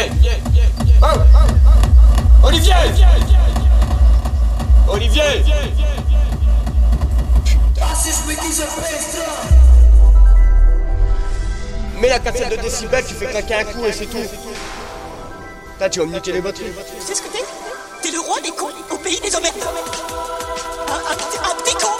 Olivier Oh Olivier Olivier Mets la cassette de décibels, tu fais claquer un coup et c'est tout. Là, tu vas me niquer les batteries. Tu sais ce que t'es? T'es le roi des cons au pays des emmerdes. Un, un un petit con,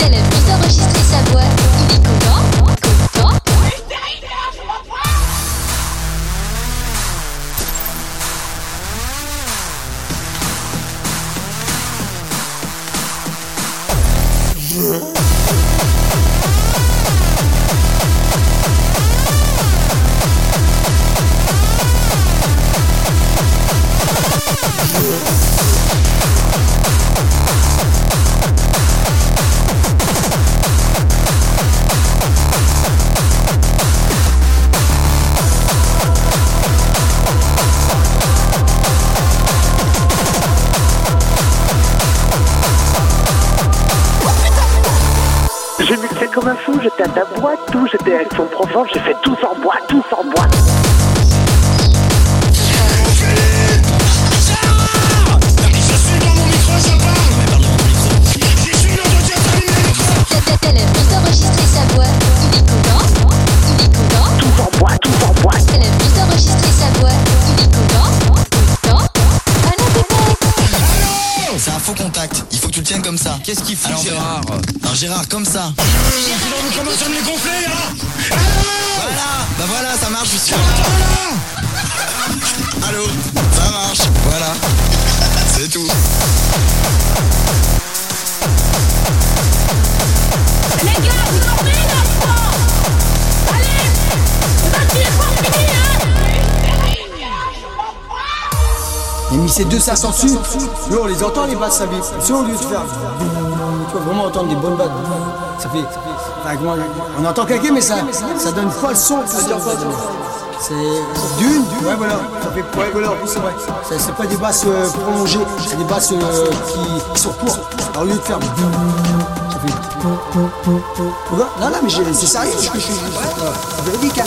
Yeah. J'ai mixé comme un fou, j'étais à la boîte, tout, j'étais avec son profond, j'ai fait tous en boîte, tous en boîte. Comme ça. Qu'est-ce qu'il fout Gérard Non Gérard, comme ça. commence à me les gonfler là Voilà Bah voilà, ça marche, je suis sûr. Allô Ça marche, voilà. C'est tout. Les gars, Il mis ses deux sacs en dessus. Là, on les entend les basses, ça. C'est au lieu de faire. Tu vas vraiment entendre des bonnes basses. Ça fait. on entend quelqu'un, mais ça, ça donne pas le son. C'est d'une, ouais voilà, ça fait voilà, oui, c'est vrai. C'est pas des basses euh, prolongées, c'est des basses euh, qui, qui sont courtes. Alors au lieu de faire ça fait. Vois Non non mais c'est sérieux ce que je suis. Véridique.